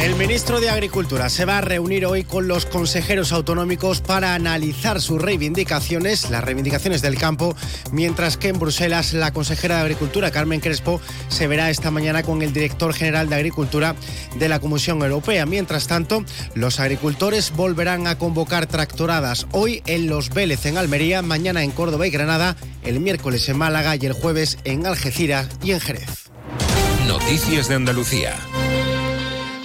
El ministro de Agricultura se va a reunir hoy con los consejeros autonómicos para analizar sus reivindicaciones, las reivindicaciones del campo, mientras que en Bruselas la consejera de Agricultura, Carmen Crespo, se verá esta mañana con el director general de Agricultura de la Comisión Europea. Mientras tanto, los agricultores volverán a convocar tractoradas hoy en Los Vélez, en Almería, mañana en Córdoba y Granada, el miércoles en Málaga y el jueves en Algeciras y en Jerez. Noticias de Andalucía.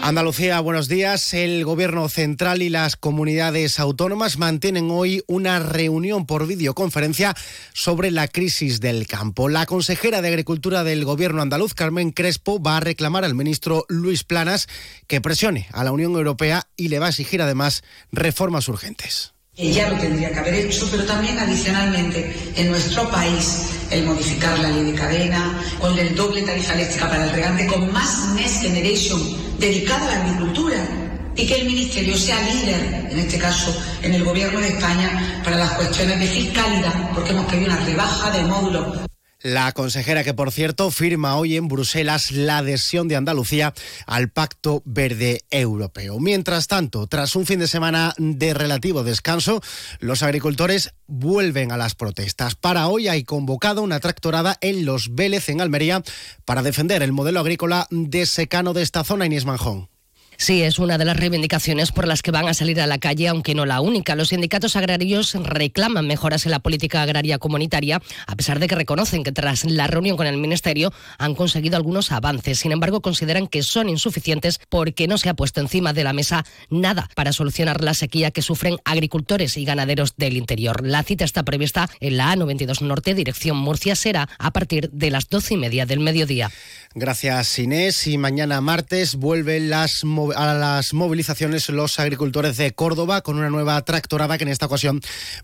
Andalucía, buenos días. El Gobierno central y las comunidades autónomas mantienen hoy una reunión por videoconferencia sobre la crisis del campo. La consejera de Agricultura del Gobierno andaluz, Carmen Crespo, va a reclamar al ministro Luis Planas que presione a la Unión Europea y le va a exigir además reformas urgentes que ya lo tendría que haber hecho, pero también adicionalmente en nuestro país el modificar la ley de cadena, con el doble tarifa eléctrica para el regante, con más Next Generation dedicado a la agricultura y que el Ministerio sea líder, en este caso en el Gobierno de España, para las cuestiones de fiscalidad, porque hemos pedido una rebaja de módulos la consejera que, por cierto, firma hoy en Bruselas la adhesión de Andalucía al Pacto Verde Europeo. Mientras tanto, tras un fin de semana de relativo descanso, los agricultores vuelven a las protestas. Para hoy hay convocado una tractorada en Los Vélez, en Almería, para defender el modelo agrícola de secano de esta zona, Inés Manjón. Sí, es una de las reivindicaciones por las que van a salir a la calle, aunque no la única. Los sindicatos agrarios reclaman mejoras en la política agraria comunitaria, a pesar de que reconocen que tras la reunión con el Ministerio han conseguido algunos avances. Sin embargo, consideran que son insuficientes porque no se ha puesto encima de la mesa nada para solucionar la sequía que sufren agricultores y ganaderos del interior. La cita está prevista en la A92 Norte, dirección Murcia, será a partir de las doce y media del mediodía. Gracias, Inés. Y mañana martes vuelven las a las movilizaciones los agricultores de Córdoba con una nueva tractorada que en esta ocasión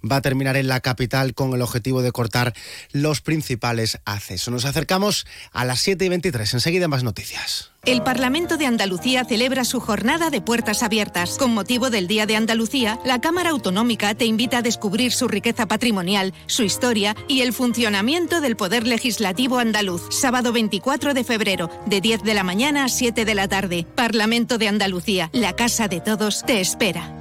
va a terminar en la capital con el objetivo de cortar los principales accesos. Nos acercamos a las 7 y 23. Enseguida más noticias. El Parlamento de Andalucía celebra su jornada de puertas abiertas. Con motivo del Día de Andalucía, la Cámara Autonómica te invita a descubrir su riqueza patrimonial, su historia y el funcionamiento del Poder Legislativo andaluz. Sábado 24 de febrero, de 10 de la mañana a 7 de la tarde. Parlamento de Andalucía, la casa de todos, te espera.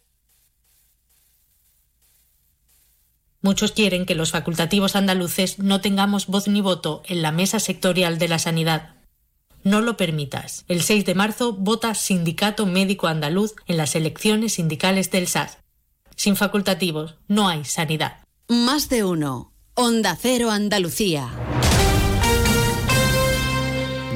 Muchos quieren que los facultativos andaluces no tengamos voz ni voto en la mesa sectorial de la sanidad. No lo permitas. El 6 de marzo vota Sindicato Médico Andaluz en las elecciones sindicales del SAS. Sin facultativos no hay sanidad. Más de uno. Onda Cero Andalucía.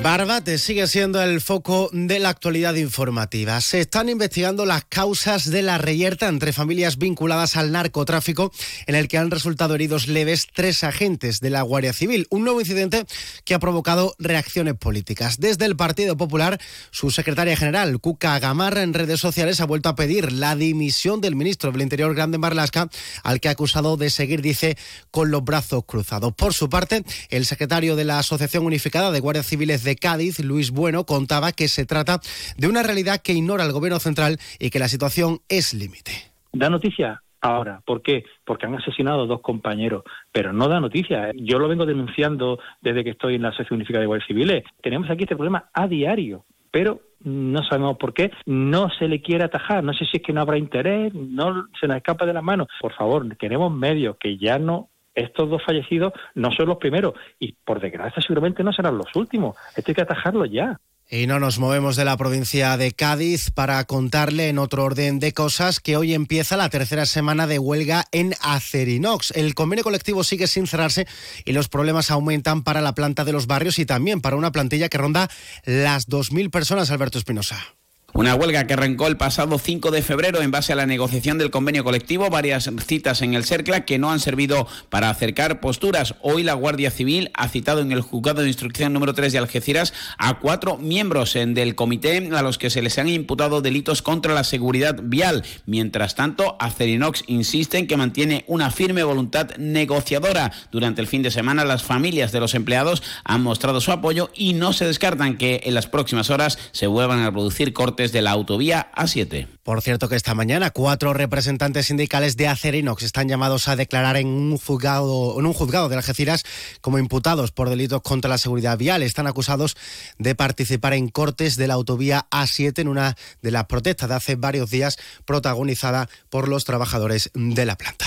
Barbate sigue siendo el foco de la actualidad informativa. Se están investigando las causas de la reyerta entre familias vinculadas al narcotráfico, en el que han resultado heridos leves tres agentes de la Guardia Civil. Un nuevo incidente que ha provocado reacciones políticas. Desde el Partido Popular, su secretaria general, Cuca Gamarra, en redes sociales ha vuelto a pedir la dimisión del ministro del Interior, Grande Marlasca, al que ha acusado de seguir, dice, con los brazos cruzados. Por su parte, el secretario de la Asociación Unificada de Guardias Civiles de Cádiz, Luis Bueno, contaba que se trata de una realidad que ignora el gobierno central y que la situación es límite. Da noticia ahora. ¿Por qué? Porque han asesinado dos compañeros, pero no da noticia. Yo lo vengo denunciando desde que estoy en la Asociación Unificada de Guardias Civiles. Tenemos aquí este problema a diario, pero no sabemos por qué, no se le quiere atajar, no sé si es que no habrá interés, no se nos escapa de las manos. Por favor, queremos medios que ya no estos dos fallecidos no son los primeros y por desgracia seguramente no serán los últimos. Esto hay que atajarlo ya. Y no nos movemos de la provincia de Cádiz para contarle en otro orden de cosas que hoy empieza la tercera semana de huelga en Acerinox. El convenio colectivo sigue sin cerrarse y los problemas aumentan para la planta de los barrios y también para una plantilla que ronda las 2.000 personas, Alberto Espinosa. Una huelga que arrancó el pasado 5 de febrero en base a la negociación del convenio colectivo, varias citas en el CERCLA que no han servido para acercar posturas. Hoy la Guardia Civil ha citado en el juzgado de instrucción número 3 de Algeciras a cuatro miembros del comité a los que se les han imputado delitos contra la seguridad vial. Mientras tanto, Acerinox insiste en que mantiene una firme voluntad negociadora. Durante el fin de semana, las familias de los empleados han mostrado su apoyo y no se descartan que en las próximas horas se vuelvan a producir cortes de la autovía A7. Por cierto que esta mañana cuatro representantes sindicales de Acerinox están llamados a declarar en un juzgado, en un juzgado de Algeciras como imputados por delitos contra la seguridad vial. Están acusados de participar en cortes de la autovía A7 en una de las protestas de hace varios días protagonizada por los trabajadores de la planta.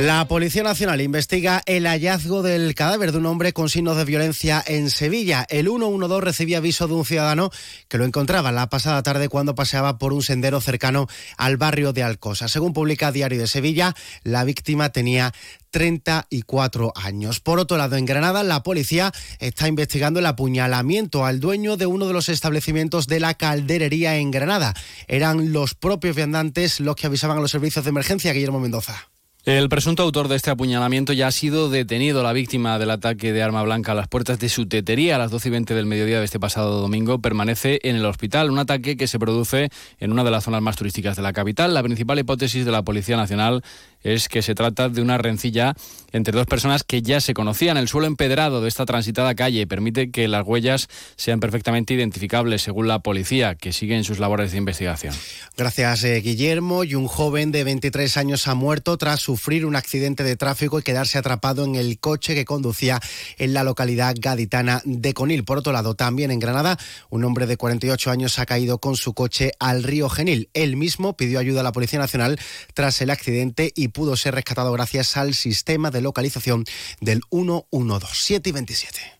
La Policía Nacional investiga el hallazgo del cadáver de un hombre con signos de violencia en Sevilla. El 112 recibía aviso de un ciudadano que lo encontraba la pasada tarde cuando paseaba por un sendero cercano al barrio de Alcosa. Según publica Diario de Sevilla, la víctima tenía 34 años. Por otro lado, en Granada, la policía está investigando el apuñalamiento al dueño de uno de los establecimientos de la calderería en Granada. Eran los propios viandantes los que avisaban a los servicios de emergencia, Guillermo Mendoza. El presunto autor de este apuñalamiento ya ha sido detenido. La víctima del ataque de arma blanca a las puertas de su tetería a las 12 y 20 del mediodía de este pasado domingo permanece en el hospital. Un ataque que se produce en una de las zonas más turísticas de la capital. La principal hipótesis de la Policía Nacional es que se trata de una rencilla entre dos personas que ya se conocían. El suelo empedrado de esta transitada calle permite que las huellas sean perfectamente identificables, según la policía, que sigue en sus labores de investigación. Gracias, eh, Guillermo. Y un joven de 23 años ha muerto tras sufrir un accidente de tráfico y quedarse atrapado en el coche que conducía en la localidad gaditana de Conil. Por otro lado, también en Granada, un hombre de 48 años ha caído con su coche al río Genil. Él mismo pidió ayuda a la Policía Nacional tras el accidente y pudo ser rescatado gracias al sistema de localización del 112 7 y 27.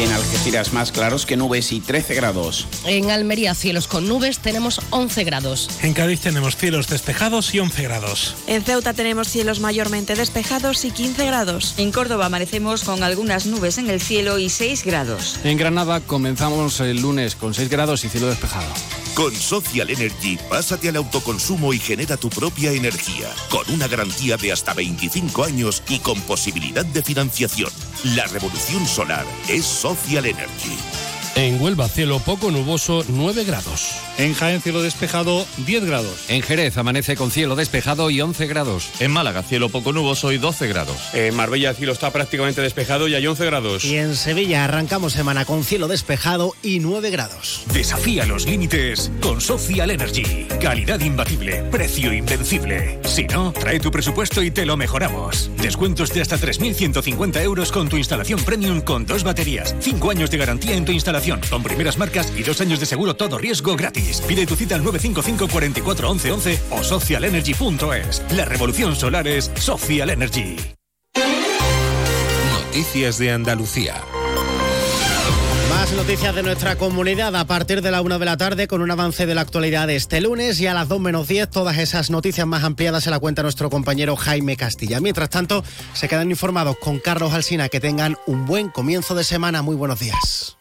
En Algeciras más claros que nubes y 13 grados. En Almería cielos con nubes tenemos 11 grados. En Cádiz tenemos cielos despejados y 11 grados. En Ceuta tenemos cielos mayormente despejados y 15 grados. En Córdoba amanecemos con algunas nubes en el cielo y 6 grados. En Granada comenzamos el lunes con 6 grados y cielo despejado. Con Social Energy, pásate al autoconsumo y genera tu propia energía, con una garantía de hasta 25 años y con posibilidad de financiación. La revolución solar es Social Energy. En Huelva, cielo poco nuboso, 9 grados. En Jaén, cielo despejado, 10 grados. En Jerez, amanece con cielo despejado y 11 grados. En Málaga, cielo poco nuboso y 12 grados. En Marbella, el cielo está prácticamente despejado y hay 11 grados. Y en Sevilla, arrancamos semana con cielo despejado y 9 grados. Desafía los límites con Social Energy. Calidad imbatible, precio invencible. Si no, trae tu presupuesto y te lo mejoramos. Descuentos de hasta 3.150 euros con tu instalación premium con dos baterías, 5 años de garantía en tu instalación con primeras marcas y dos años de seguro todo riesgo gratis. Pide tu cita al 955 44 11 11 o socialenergy.es. La revolución solar es Social Energy. Noticias de Andalucía. Más noticias de nuestra comunidad a partir de la una de la tarde con un avance de la actualidad de este lunes y a las 2 menos 10 todas esas noticias más ampliadas se la cuenta nuestro compañero Jaime Castilla. Mientras tanto, se quedan informados con Carlos Alsina. Que tengan un buen comienzo de semana. Muy buenos días.